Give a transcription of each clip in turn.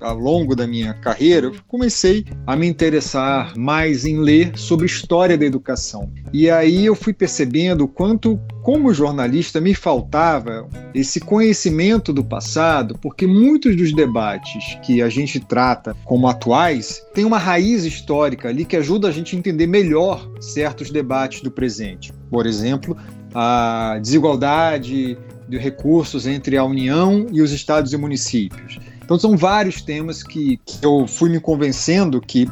ao longo da minha carreira, eu comecei a me interessar mais em ler sobre história da educação. E aí eu fui percebendo o quanto, como jornalista, me faltava esse conhecimento do passado, porque muitos dos debates que a gente trata como atuais têm uma raiz histórica ali que ajuda a gente a entender melhor certos debates do presente. Por exemplo, a desigualdade de recursos entre a União e os estados e municípios. Então, são vários temas que, que eu fui me convencendo que,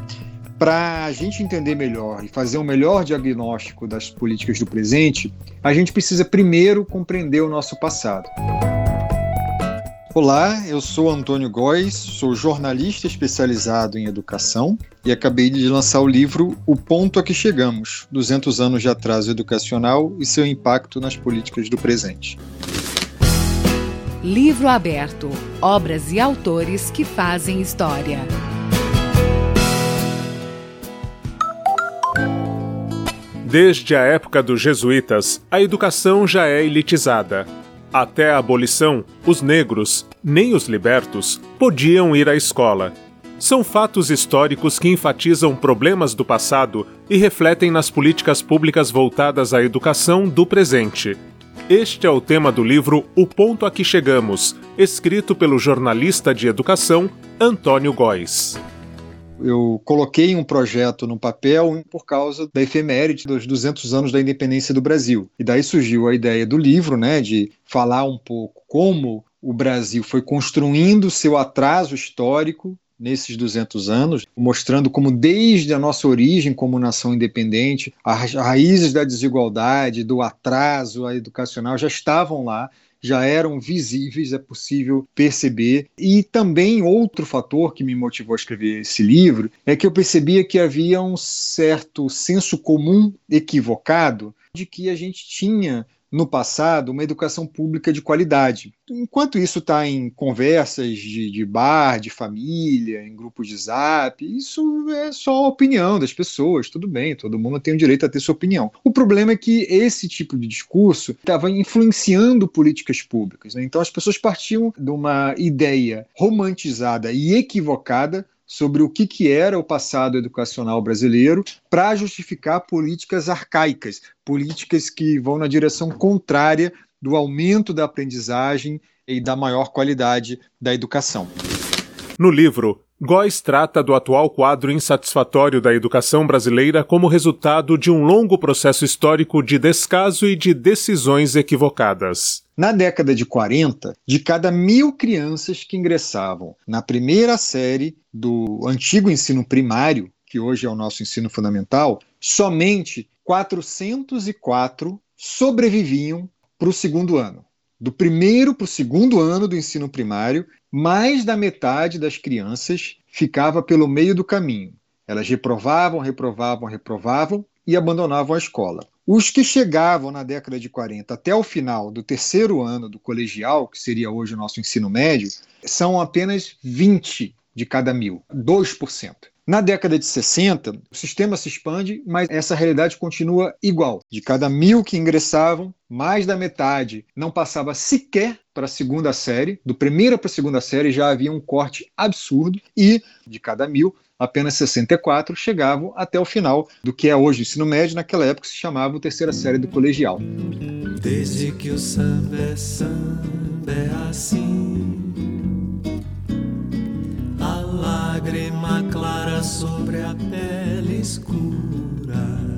para a gente entender melhor e fazer um melhor diagnóstico das políticas do presente, a gente precisa primeiro compreender o nosso passado. Olá, eu sou Antônio Góes, sou jornalista especializado em educação e acabei de lançar o livro O Ponto a que Chegamos: 200 anos de atraso educacional e seu impacto nas políticas do presente. Livro aberto: obras e autores que fazem história. Desde a época dos jesuítas, a educação já é elitizada. Até a abolição, os negros, nem os libertos, podiam ir à escola. São fatos históricos que enfatizam problemas do passado e refletem nas políticas públicas voltadas à educação do presente. Este é o tema do livro O Ponto a que Chegamos, escrito pelo jornalista de educação Antônio Góes. Eu coloquei um projeto no papel por causa da efeméride dos 200 anos da independência do Brasil. E daí surgiu a ideia do livro, né, de falar um pouco como o Brasil foi construindo seu atraso histórico nesses 200 anos, mostrando como desde a nossa origem como nação independente, as raízes da desigualdade, do atraso educacional já estavam lá, já eram visíveis, é possível perceber. E também outro fator que me motivou a escrever esse livro é que eu percebia que havia um certo senso comum equivocado de que a gente tinha no passado, uma educação pública de qualidade. Enquanto isso está em conversas de, de, bar, de família, em grupos de zap, isso é só a opinião das pessoas, tudo bem, todo mundo tem o direito a ter sua opinião. O problema é que esse tipo de discurso estava influenciando políticas públicas. Né? Então as pessoas partiam de uma ideia romantizada e equivocada sobre o que, que era o passado educacional brasileiro para justificar políticas arcaicas, políticas que vão na direção contrária do aumento da aprendizagem e da maior qualidade da educação. No livro, Góes trata do atual quadro insatisfatório da educação brasileira como resultado de um longo processo histórico de descaso e de decisões equivocadas. Na década de 40, de cada mil crianças que ingressavam na primeira série do antigo ensino primário, que hoje é o nosso ensino fundamental, somente 404 sobreviviam para o segundo ano. Do primeiro para o segundo ano do ensino primário, mais da metade das crianças ficava pelo meio do caminho. Elas reprovavam, reprovavam, reprovavam e abandonavam a escola. Os que chegavam na década de 40 até o final do terceiro ano do colegial, que seria hoje o nosso ensino médio, são apenas 20 de cada mil, 2%. Na década de 60, o sistema se expande, mas essa realidade continua igual. De cada mil que ingressavam, mais da metade não passava sequer para a segunda série. Do primeiro para a segunda série já havia um corte absurdo, e de cada mil, apenas 64 chegavam até o final do que é hoje o ensino médio, naquela época se chamava terceira série do colegial. Desde que o samba é samba é assim lágrima clara sobre a pele escura.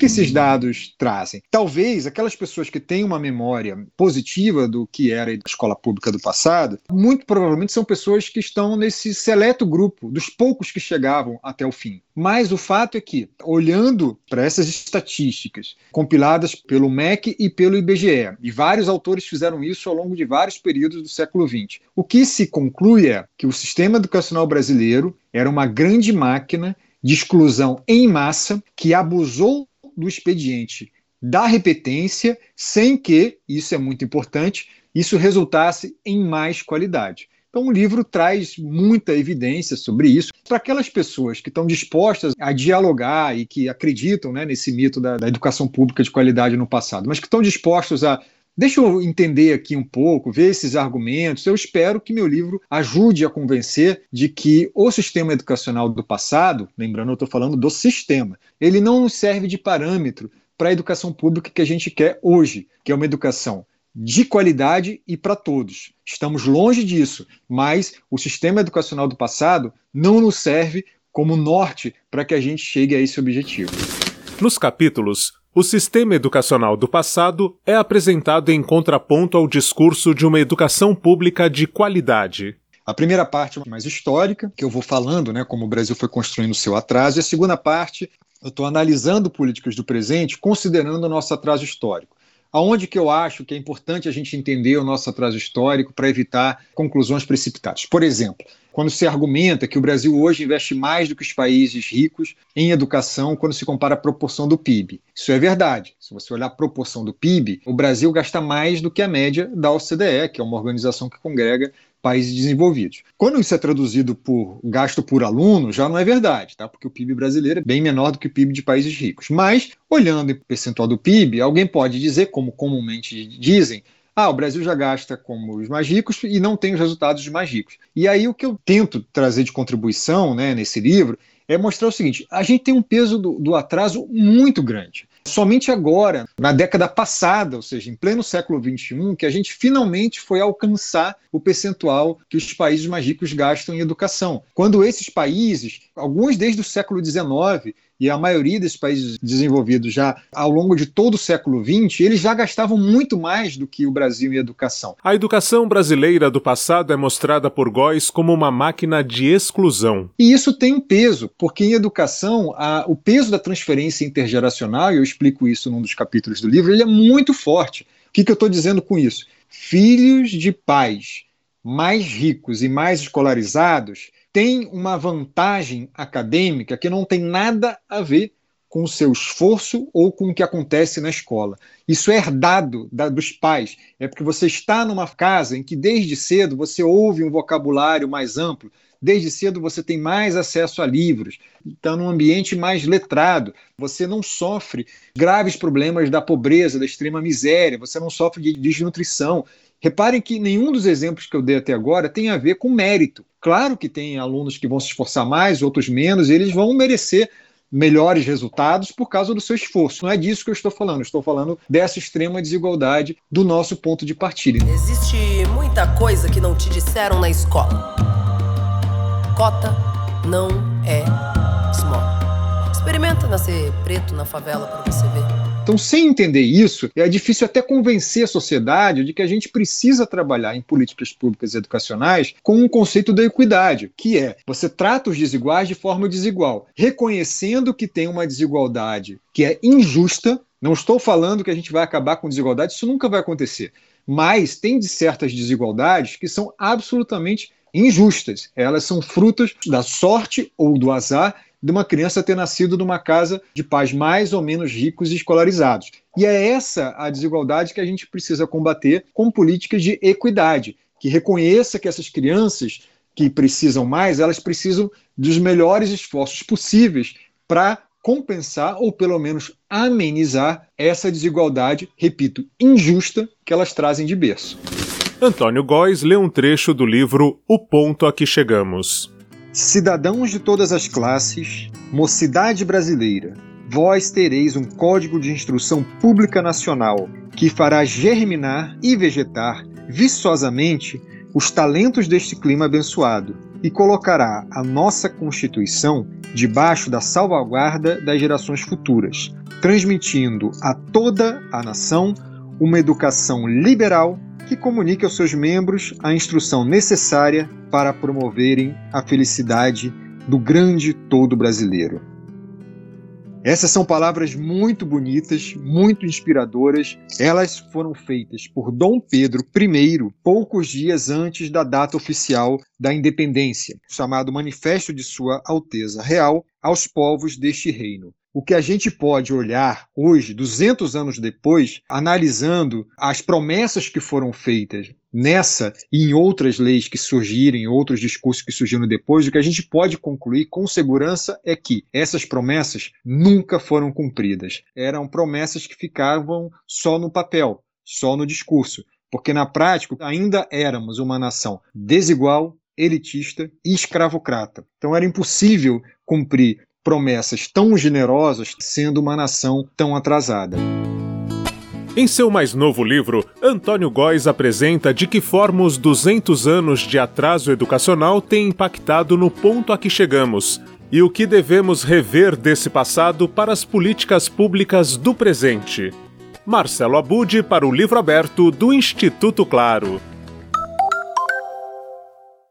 Que esses dados trazem? Talvez aquelas pessoas que têm uma memória positiva do que era a escola pública do passado, muito provavelmente são pessoas que estão nesse seleto grupo dos poucos que chegavam até o fim. Mas o fato é que, olhando para essas estatísticas compiladas pelo MEC e pelo IBGE, e vários autores fizeram isso ao longo de vários períodos do século XX, o que se conclui é que o sistema educacional brasileiro era uma grande máquina de exclusão em massa que abusou do expediente da repetência, sem que, isso é muito importante, isso resultasse em mais qualidade. Então, o livro traz muita evidência sobre isso para aquelas pessoas que estão dispostas a dialogar e que acreditam né, nesse mito da, da educação pública de qualidade no passado, mas que estão dispostos a Deixa eu entender aqui um pouco, ver esses argumentos. Eu espero que meu livro ajude a convencer de que o sistema educacional do passado, lembrando, eu estou falando do sistema, ele não serve de parâmetro para a educação pública que a gente quer hoje, que é uma educação de qualidade e para todos. Estamos longe disso, mas o sistema educacional do passado não nos serve como norte para que a gente chegue a esse objetivo. Nos capítulos, o sistema educacional do passado é apresentado em contraponto ao discurso de uma educação pública de qualidade. A primeira parte é mais histórica, que eu vou falando, né, como o Brasil foi construindo o seu atraso, e a segunda parte, eu estou analisando políticas do presente, considerando o nosso atraso histórico. Aonde que eu acho que é importante a gente entender o nosso atraso histórico para evitar conclusões precipitadas? Por exemplo, quando se argumenta que o Brasil hoje investe mais do que os países ricos em educação quando se compara a proporção do PIB. Isso é verdade. Se você olhar a proporção do PIB, o Brasil gasta mais do que a média da OCDE, que é uma organização que congrega países desenvolvidos. Quando isso é traduzido por gasto por aluno, já não é verdade, tá? Porque o PIB brasileiro é bem menor do que o PIB de países ricos. Mas, olhando o percentual do PIB, alguém pode dizer, como comumente dizem, ah, o Brasil já gasta como os mais ricos e não tem os resultados dos mais ricos. E aí o que eu tento trazer de contribuição né, nesse livro é mostrar o seguinte: a gente tem um peso do, do atraso muito grande. Somente agora, na década passada, ou seja, em pleno século XXI, que a gente finalmente foi alcançar o percentual que os países mais ricos gastam em educação. Quando esses países, alguns desde o século XIX, e a maioria desses países desenvolvidos já ao longo de todo o século XX, eles já gastavam muito mais do que o Brasil em educação. A educação brasileira do passado é mostrada por Góes como uma máquina de exclusão. E isso tem um peso, porque em educação a, o peso da transferência intergeracional, e eu explico isso num dos capítulos do livro, ele é muito forte. O que, que eu estou dizendo com isso? Filhos de pais mais ricos e mais escolarizados tem uma vantagem acadêmica que não tem nada a ver com o seu esforço ou com o que acontece na escola. Isso é herdado da, dos pais. É porque você está numa casa em que desde cedo você ouve um vocabulário mais amplo, desde cedo você tem mais acesso a livros, está num ambiente mais letrado, você não sofre graves problemas da pobreza, da extrema miséria, você não sofre de desnutrição. Reparem que nenhum dos exemplos que eu dei até agora tem a ver com mérito. Claro que tem alunos que vão se esforçar mais, outros menos, e eles vão merecer melhores resultados por causa do seu esforço. Não é disso que eu estou falando, eu estou falando dessa extrema desigualdade do nosso ponto de partida. Existe muita coisa que não te disseram na escola. Cota não é small. Experimenta nascer preto na favela para você ver. Então, sem entender isso, é difícil até convencer a sociedade de que a gente precisa trabalhar em políticas públicas educacionais com um conceito da equidade, que é você trata os desiguais de forma desigual, reconhecendo que tem uma desigualdade que é injusta. Não estou falando que a gente vai acabar com desigualdade, isso nunca vai acontecer. Mas tem de certas desigualdades que são absolutamente injustas. Elas são frutas da sorte ou do azar de uma criança ter nascido numa casa de pais mais ou menos ricos e escolarizados. E é essa a desigualdade que a gente precisa combater com políticas de equidade, que reconheça que essas crianças que precisam mais, elas precisam dos melhores esforços possíveis para compensar ou pelo menos amenizar essa desigualdade, repito, injusta que elas trazem de berço. Antônio Góes lê um trecho do livro O Ponto a que Chegamos. Cidadãos de todas as classes, mocidade brasileira, vós tereis um Código de Instrução Pública Nacional que fará germinar e vegetar viçosamente os talentos deste clima abençoado e colocará a nossa Constituição debaixo da salvaguarda das gerações futuras, transmitindo a toda a nação uma educação liberal que comunique aos seus membros a instrução necessária para promoverem a felicidade do grande todo brasileiro. Essas são palavras muito bonitas, muito inspiradoras. Elas foram feitas por Dom Pedro I, poucos dias antes da data oficial da independência, chamado Manifesto de Sua Alteza Real aos povos deste reino o que a gente pode olhar hoje, 200 anos depois, analisando as promessas que foram feitas nessa e em outras leis que surgirem, outros discursos que surgiram depois, o que a gente pode concluir com segurança é que essas promessas nunca foram cumpridas. Eram promessas que ficavam só no papel, só no discurso, porque na prática ainda éramos uma nação desigual, elitista e escravocrata. Então era impossível cumprir promessas tão generosas sendo uma nação tão atrasada. Em seu mais novo livro, Antônio Góes apresenta de que forma os 200 anos de atraso educacional têm impactado no ponto a que chegamos e o que devemos rever desse passado para as políticas públicas do presente. Marcelo Abude para o livro aberto do Instituto Claro.